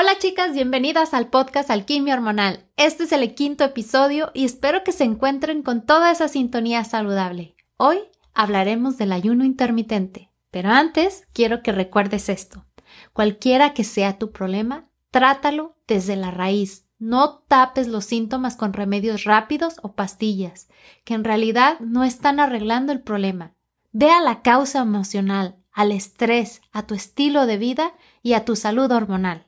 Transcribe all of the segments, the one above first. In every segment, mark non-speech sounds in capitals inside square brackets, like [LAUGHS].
Hola chicas, bienvenidas al podcast Alquimia Hormonal. Este es el quinto episodio y espero que se encuentren con toda esa sintonía saludable. Hoy hablaremos del ayuno intermitente, pero antes quiero que recuerdes esto. Cualquiera que sea tu problema, trátalo desde la raíz. No tapes los síntomas con remedios rápidos o pastillas, que en realidad no están arreglando el problema. Ve a la causa emocional, al estrés, a tu estilo de vida y a tu salud hormonal.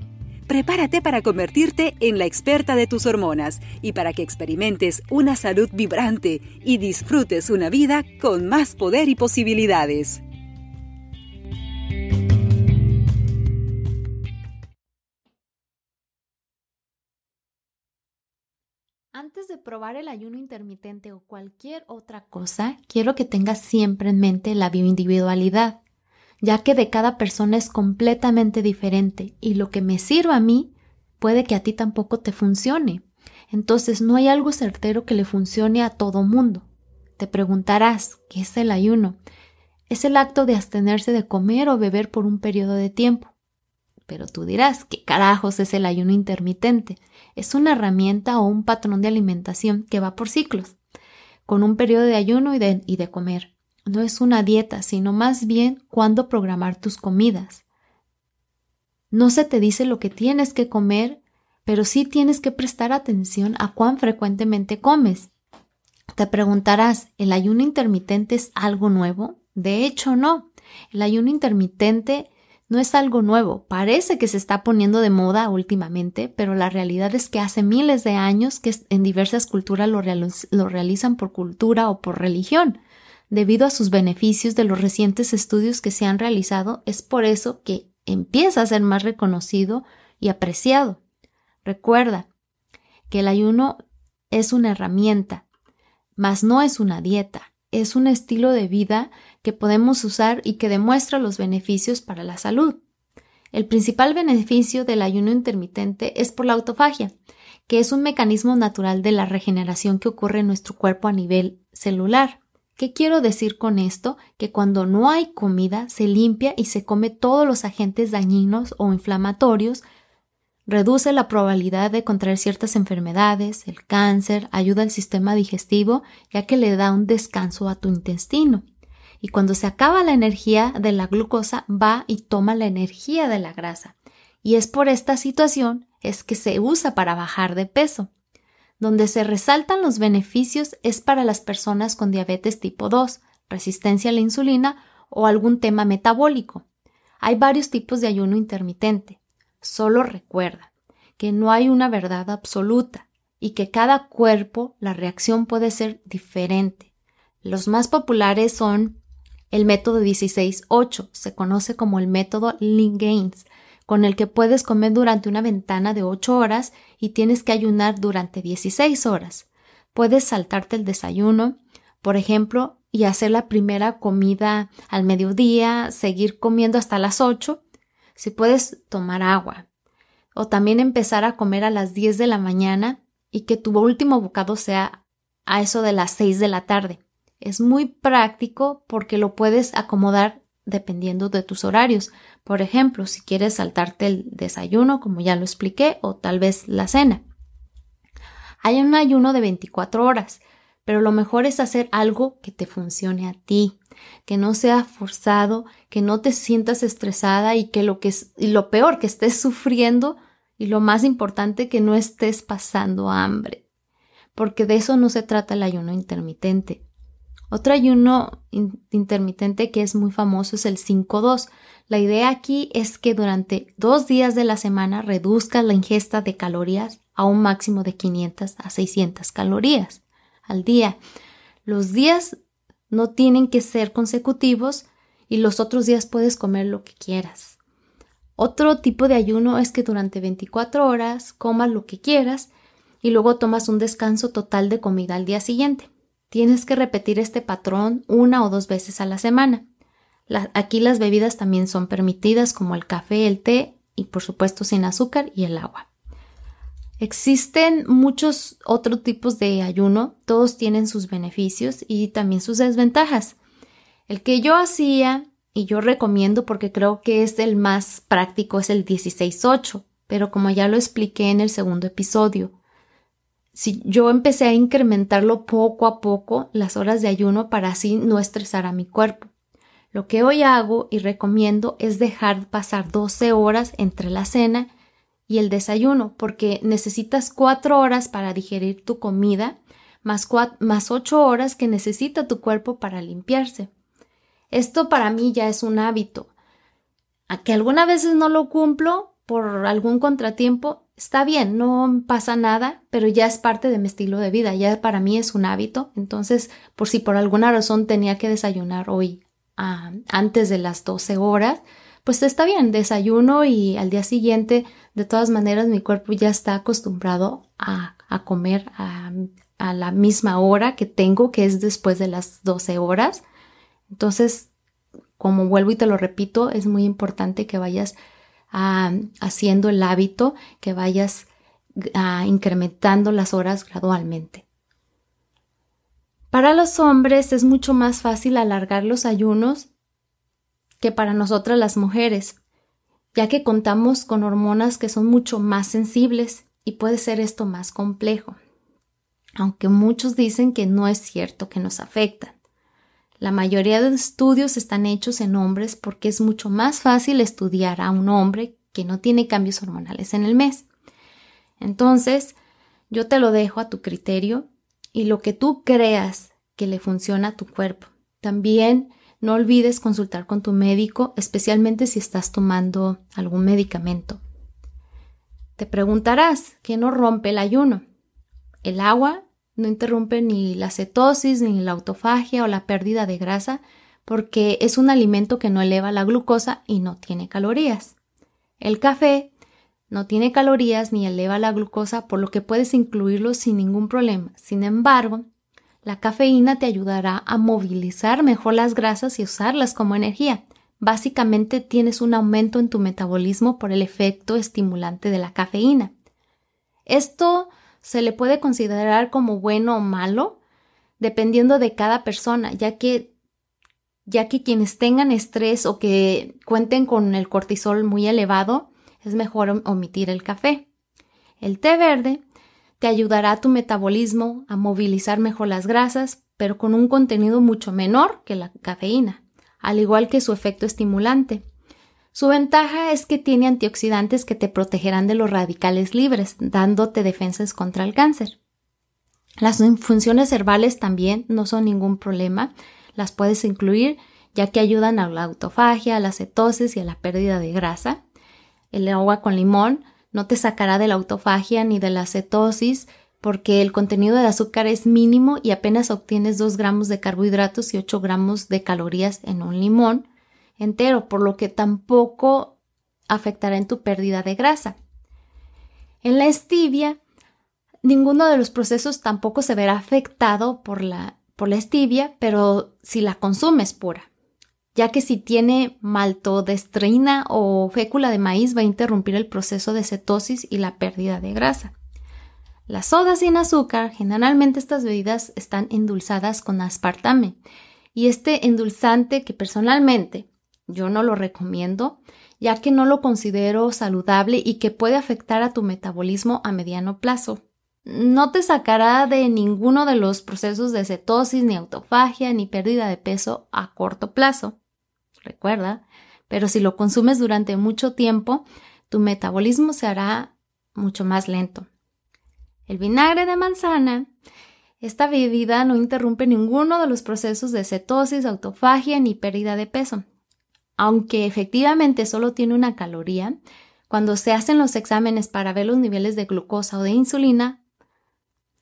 Prepárate para convertirte en la experta de tus hormonas y para que experimentes una salud vibrante y disfrutes una vida con más poder y posibilidades. Antes de probar el ayuno intermitente o cualquier otra cosa, quiero que tengas siempre en mente la bioindividualidad ya que de cada persona es completamente diferente y lo que me sirva a mí puede que a ti tampoco te funcione. Entonces no hay algo certero que le funcione a todo mundo. Te preguntarás, ¿qué es el ayuno? Es el acto de abstenerse de comer o beber por un periodo de tiempo. Pero tú dirás, ¿qué carajos es el ayuno intermitente? Es una herramienta o un patrón de alimentación que va por ciclos, con un periodo de ayuno y de, y de comer. No es una dieta, sino más bien cuándo programar tus comidas. No se te dice lo que tienes que comer, pero sí tienes que prestar atención a cuán frecuentemente comes. Te preguntarás, ¿el ayuno intermitente es algo nuevo? De hecho, no. El ayuno intermitente no es algo nuevo. Parece que se está poniendo de moda últimamente, pero la realidad es que hace miles de años que en diversas culturas lo, lo realizan por cultura o por religión debido a sus beneficios de los recientes estudios que se han realizado, es por eso que empieza a ser más reconocido y apreciado. Recuerda que el ayuno es una herramienta, mas no es una dieta, es un estilo de vida que podemos usar y que demuestra los beneficios para la salud. El principal beneficio del ayuno intermitente es por la autofagia, que es un mecanismo natural de la regeneración que ocurre en nuestro cuerpo a nivel celular. ¿Qué quiero decir con esto? Que cuando no hay comida se limpia y se come todos los agentes dañinos o inflamatorios, reduce la probabilidad de contraer ciertas enfermedades, el cáncer, ayuda al sistema digestivo, ya que le da un descanso a tu intestino. Y cuando se acaba la energía de la glucosa, va y toma la energía de la grasa. Y es por esta situación es que se usa para bajar de peso. Donde se resaltan los beneficios es para las personas con diabetes tipo 2, resistencia a la insulina o algún tema metabólico. Hay varios tipos de ayuno intermitente. Solo recuerda que no hay una verdad absoluta y que cada cuerpo la reacción puede ser diferente. Los más populares son el método 16-8, se conoce como el método Lean Gains, con el que puedes comer durante una ventana de 8 horas y tienes que ayunar durante 16 horas. Puedes saltarte el desayuno, por ejemplo, y hacer la primera comida al mediodía, seguir comiendo hasta las 8, si puedes tomar agua. O también empezar a comer a las 10 de la mañana y que tu último bocado sea a eso de las 6 de la tarde. Es muy práctico porque lo puedes acomodar dependiendo de tus horarios. Por ejemplo, si quieres saltarte el desayuno, como ya lo expliqué, o tal vez la cena. Hay un ayuno de 24 horas, pero lo mejor es hacer algo que te funcione a ti, que no sea forzado, que no te sientas estresada y que lo que es y lo peor que estés sufriendo y lo más importante que no estés pasando hambre, porque de eso no se trata el ayuno intermitente. Otro ayuno intermitente que es muy famoso es el 5-2. La idea aquí es que durante dos días de la semana reduzcas la ingesta de calorías a un máximo de 500 a 600 calorías al día. Los días no tienen que ser consecutivos y los otros días puedes comer lo que quieras. Otro tipo de ayuno es que durante 24 horas comas lo que quieras y luego tomas un descanso total de comida al día siguiente. Tienes que repetir este patrón una o dos veces a la semana. aquí las bebidas también son permitidas como el café, el té y por supuesto sin azúcar y el agua. Existen muchos otros tipos de ayuno, todos tienen sus beneficios y también sus desventajas. El que yo hacía y yo recomiendo porque creo que es el más práctico es el 16-8, pero como ya lo expliqué en el segundo episodio, si yo empecé a incrementarlo poco a poco las horas de ayuno para así no estresar a mi cuerpo. Lo que hoy hago y recomiendo es dejar pasar 12 horas entre la cena y el desayuno, porque necesitas cuatro horas para digerir tu comida, más, más ocho horas que necesita tu cuerpo para limpiarse. Esto para mí ya es un hábito. A que algunas veces no lo cumplo por algún contratiempo, está bien, no pasa nada, pero ya es parte de mi estilo de vida, ya para mí es un hábito. Entonces, por si por alguna razón tenía que desayunar hoy ah, antes de las 12 horas, pues está bien, desayuno y al día siguiente, de todas maneras, mi cuerpo ya está acostumbrado a, comer a, la misma hora que tengo, que es después de las 12 horas. Entonces, como vuelvo y te lo repito, es muy importante que vayas haciendo el hábito, que vayas incrementando las horas gradualmente. Para los hombres es mucho más fácil alargar los ayunos que para nosotras las mujeres, ya que contamos con hormonas que son mucho más sensibles y puede ser esto más complejo, aunque muchos dicen que no es cierto que nos afectan. La mayoría de estudios están hechos en hombres porque es mucho más fácil estudiar a un hombre que no tiene cambios hormonales en el mes. Entonces, yo te lo dejo a tu criterio y lo que tú creas que le funciona a tu cuerpo. También no olvides consultar con tu médico, especialmente si estás tomando algún medicamento. Te preguntarás, ¿qué no rompe el ayuno? El agua no interrumpe ni la cetosis, ni la autofagia o la pérdida de grasa, porque es un alimento que no eleva la glucosa y no tiene calorías. El café no tiene calorías ni eleva la glucosa, por lo que puedes incluirlo sin ningún problema. Sin embargo, la cafeína te ayudará a movilizar mejor las grasas y usarlas como energía. Básicamente tienes un aumento en tu metabolismo por el efecto estimulante de la cafeína. Esto se le puede considerar como bueno o malo dependiendo de cada persona, ya que ya que quienes tengan estrés o que cuenten con el cortisol muy elevado, es mejor omitir el café. El té verde te ayudará a tu metabolismo a movilizar mejor las grasas, pero con un contenido mucho menor que la cafeína, al igual que su efecto estimulante. Su ventaja es que tiene antioxidantes que te protegerán de los radicales libres, dándote defensas contra el cáncer. Las funciones herbales también no son ningún problema, las puedes incluir ya que ayudan a la autofagia, a la cetosis y a la pérdida de grasa. El agua con limón no te sacará de la autofagia ni de la cetosis porque el contenido de azúcar es mínimo y apenas obtienes 2 gramos de carbohidratos y 8 gramos de calorías en un limón entero, por lo que tampoco afectará en tu pérdida de grasa. En la stevia, ninguno de los procesos tampoco se verá afectado por la, por la pero si la consumes pura ya que si tiene maltodextrina o fécula de maíz va a interrumpir el proceso de cetosis y la pérdida de grasa. Las sodas sin azúcar, generalmente estas bebidas están endulzadas con aspartame y este endulzante que personalmente yo no lo recomiendo, ya que no lo considero saludable y que puede afectar a tu metabolismo a mediano plazo. No te sacará de ninguno de los procesos de cetosis, ni autofagia, ni pérdida de peso a corto plazo recuerda, pero si lo consumes durante mucho tiempo, tu metabolismo se hará mucho más lento. El vinagre de manzana, esta bebida no interrumpe ninguno de los procesos de cetosis, autofagia ni pérdida de peso. Aunque efectivamente solo tiene una caloría, cuando se hacen los exámenes para ver los niveles de glucosa o de insulina,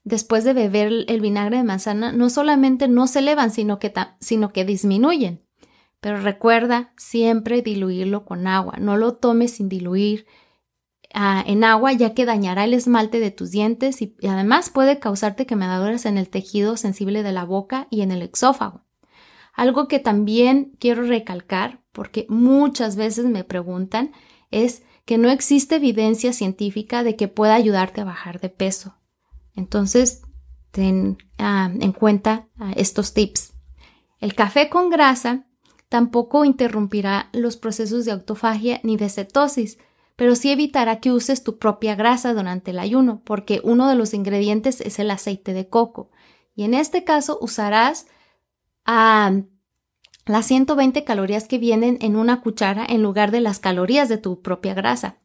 después de beber el vinagre de manzana, no solamente no se elevan, sino que, sino que disminuyen Pero recuerda siempre diluirlo con agua. No lo tomes sin diluir ah, en agua ya que dañará el esmalte de tus dientes y, además puede causarte quemaduras en el tejido sensible de la boca y en el exófago. Algo que también quiero recalcar, porque muchas veces me preguntan, es que no existe evidencia científica de que pueda ayudarte a bajar de peso. Entonces, ten ah, en cuenta ah, estos tips. El café con grasa tampoco interrumpirá los procesos de autofagia ni de cetosis, pero sí evitará que uses tu propia grasa durante el ayuno, porque uno de los ingredientes es el aceite de coco. Y en este caso usarás ah, las 120 calorías que vienen en una cuchara en lugar de las calorías de tu propia grasa.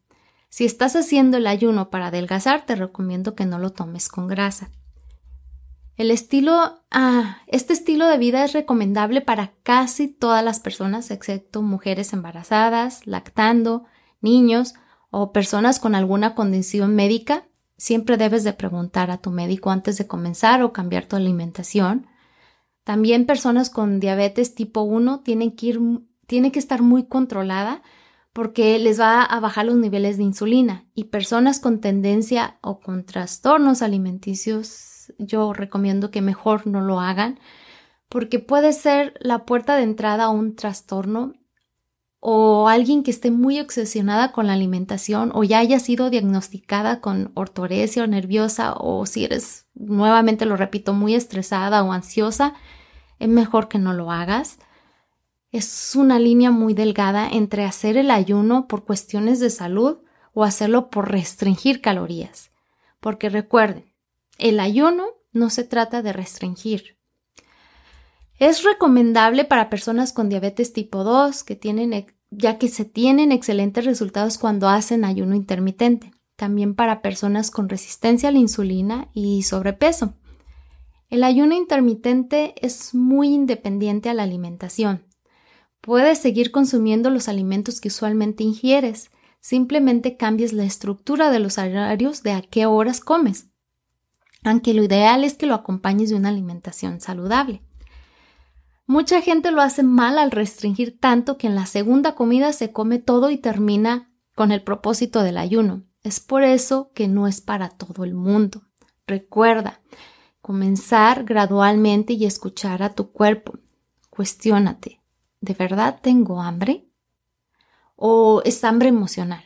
Si estás haciendo el ayuno para adelgazar, te recomiendo que no lo tomes con grasa. El estilo, ah, este estilo de vida es recomendable para casi todas las personas, excepto mujeres embarazadas, lactando, niños o personas con alguna condición médica. Siempre debes de preguntar a tu médico antes de comenzar o cambiar tu alimentación. También personas con diabetes tipo 1 tienen que ir, tiene que estar muy controlada porque les va a bajar los niveles de insulina y personas con tendencia o con trastornos alimenticios yo recomiendo que mejor no lo hagan porque puede ser la puerta de entrada a un trastorno o alguien que esté muy obsesionada con la alimentación o ya haya sido diagnosticada con ortoresia nerviosa o si eres, nuevamente lo repito, muy estresada o ansiosa, es mejor que no lo hagas. Es una línea muy delgada entre hacer el ayuno por cuestiones de salud o hacerlo por restringir calorías. Porque recuerden, el ayuno no se trata de restringir. Es recomendable para personas con diabetes tipo 2 que tienen, ya que se tienen excelentes resultados cuando hacen ayuno intermitente. También para personas con resistencia a la insulina y sobrepeso. El ayuno intermitente es muy independiente a la alimentación. Puedes seguir consumiendo los alimentos que usualmente ingieres, simplemente cambies la estructura de los horarios de a qué horas comes aunque lo ideal es que lo acompañes de una alimentación saludable. Mucha gente lo hace mal al restringir tanto que en la segunda comida se come todo y termina con el propósito del ayuno. Es por eso que no es para todo el mundo. Recuerda, comenzar gradualmente y escuchar a tu cuerpo. Cuestiónate, ¿de verdad tengo hambre? ¿O es hambre emocional?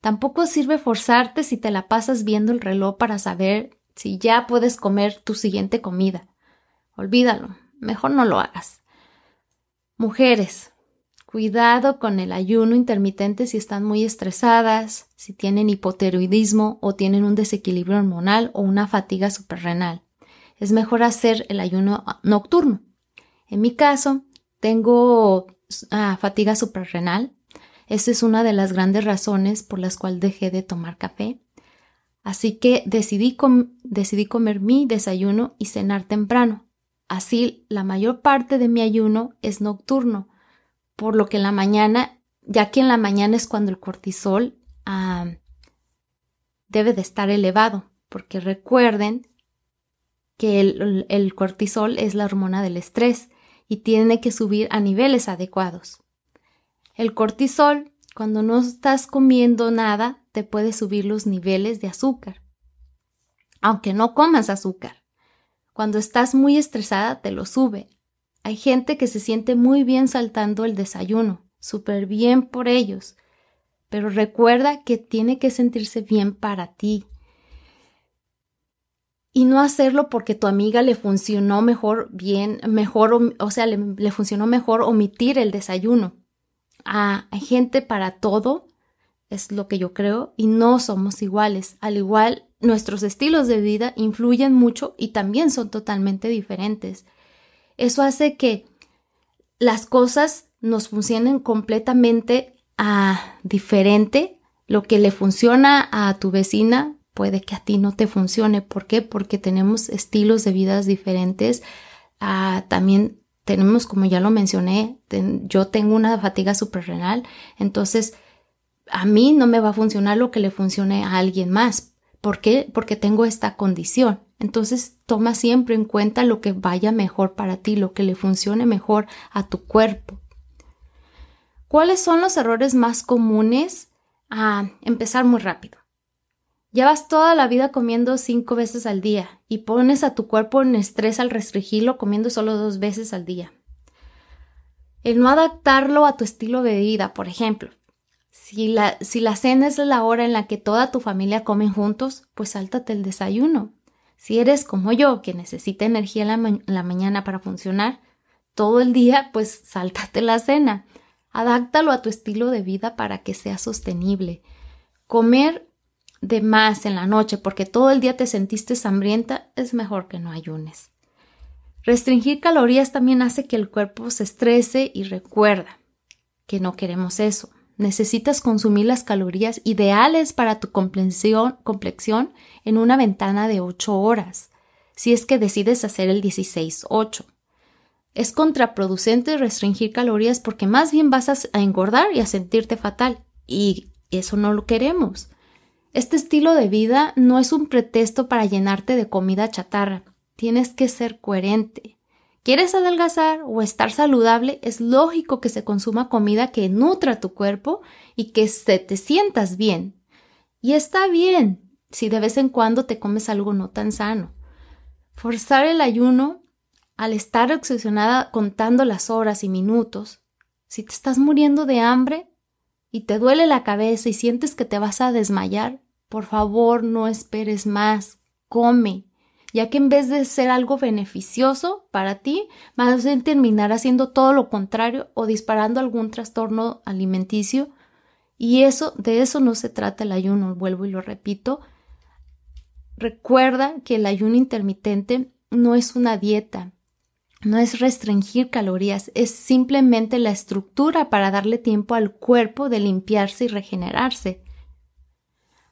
Tampoco sirve forzarte si te la pasas viendo el reloj para saber si ya puedes comer tu siguiente comida. Olvídalo, mejor no lo hagas. Mujeres, cuidado con el ayuno intermitente si están muy estresadas, si tienen hipotiroidismo o tienen un desequilibrio hormonal o una fatiga suprarrenal. Es mejor hacer el ayuno nocturno. En mi caso, tengo ah, fatiga suprarrenal. Esa es una de las grandes razones por las cuales dejé de tomar café. Así que decidí, decidí comer mi desayuno y cenar temprano. Así, la mayor parte de mi ayuno es nocturno, por lo que en la mañana, ya que en la mañana es cuando el cortisol ah, debe de estar elevado, porque recuerden que el cortisol es la hormona del estrés y tiene que subir a niveles adecuados. El cortisol, cuando no estás comiendo nada, te puede subir los niveles de azúcar. Aunque no comas azúcar. Cuando estás muy estresada, te lo sube. Hay gente que se siente muy bien saltando el desayuno, súper bien por ellos. Pero recuerda que tiene que sentirse bien para ti. Y no hacerlo porque tu amiga le funcionó mejor, bien, mejor, o, sea, le, funcionó mejor omitir el desayuno. Ah, hay gente para todo es lo que yo creo, y no somos iguales. Al igual, nuestros estilos de vida influyen mucho y también son totalmente diferentes. Eso hace que las cosas nos funcionen completamente a diferente. Lo que le funciona a tu vecina puede que a ti no te funcione. ¿Por qué? Porque tenemos estilos de vidas diferentes. Ah, también tenemos, como ya lo mencioné, yo tengo una fatiga suprarrenal, entonces a mí no me va a funcionar lo que le funcione a alguien más. ¿Por qué? Porque tengo esta condición. Entonces toma siempre en cuenta lo que vaya mejor para ti, lo que le funcione mejor a tu cuerpo. ¿Cuáles son los errores más comunes? A empezar muy rápido. Llevas toda la vida comiendo cinco veces al día y pones a tu cuerpo en estrés al restringirlo comiendo solo dos veces al día. El no adaptarlo a tu estilo de vida, por ejemplo. Si la, si la cena es la hora en la que toda tu familia come juntos, pues sáltate el desayuno. Si eres como yo, que necesita energía en la, mañana para funcionar todo el día, pues [LAUGHS] sáltate la cena. Adáctalo a tu estilo de vida para que sea sostenible. Comer de más en la noche porque todo el día te sentiste hambrienta es mejor que no ayunes. Restringir calorías también hace que el cuerpo se estrese y recuerda que no queremos eso. Necesitas consumir las calorías ideales para tu complexión, en una ventana de 8 horas, si es que decides hacer el 16-8. Es contraproducente restringir calorías porque más bien vas a engordar y a sentirte fatal, y eso no lo queremos. Este estilo de vida no es un pretexto para llenarte de comida chatarra. Tienes que ser coherente. ¿Quieres adelgazar o estar saludable? Es lógico que se consuma comida que nutra tu cuerpo y que te sientas bien. Y está bien si de vez en cuando te comes algo no tan sano. Forzar el ayuno al estar obsesionada contando las horas y minutos. Si te estás muriendo de hambre y te duele la cabeza y sientes que te vas a desmayar, por favor no esperes más. Come, ya que en vez de ser algo beneficioso para ti, vas a terminar haciendo todo lo contrario o disparando algún trastorno alimenticio. Y eso, de eso no se trata el ayuno, vuelvo y lo repito. Recuerda que el ayuno intermitente no es una dieta, no es restringir calorías, es simplemente la estructura para darle tiempo al cuerpo de limpiarse y regenerarse.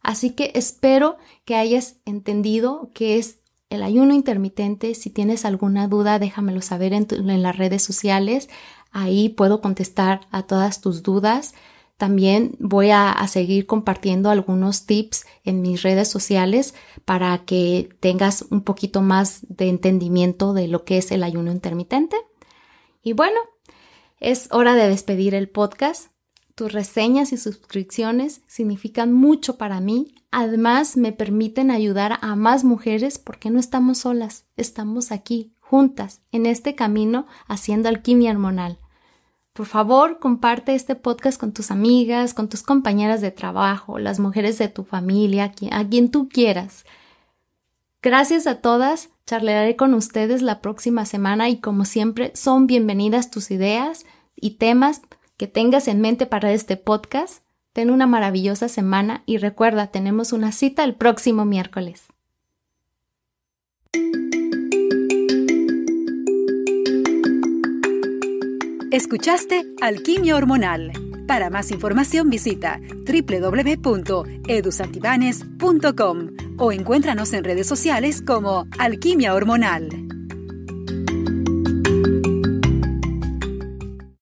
Así que espero que hayas entendido que es el ayuno intermitente. Si tienes alguna duda, déjamelo saber en, las redes sociales. Ahí puedo contestar a todas tus dudas. También voy a, a, seguir compartiendo algunos tips en mis redes sociales para que tengas un poquito más de entendimiento de lo que es el ayuno intermitente. Y bueno, es hora de despedir el podcast. Tus reseñas y suscripciones significan mucho para mí. Además, me permiten ayudar a más mujeres porque no estamos solas, estamos aquí, juntas, en este camino haciendo alquimia hormonal. Por favor, comparte este podcast con tus amigas, con tus compañeras de trabajo, las mujeres de tu familia, a quien tú quieras. Gracias a todas, charlaré con ustedes la próxima semana y como siempre son bienvenidas tus ideas y temas que tengas en mente para este podcast. Ten una maravillosa semana y recuerda, tenemos una cita el próximo miércoles. Escuchaste Alquimia Hormonal. Para más información visita www.edusantibanes.com o encuéntranos en redes sociales como Alquimia Hormonal.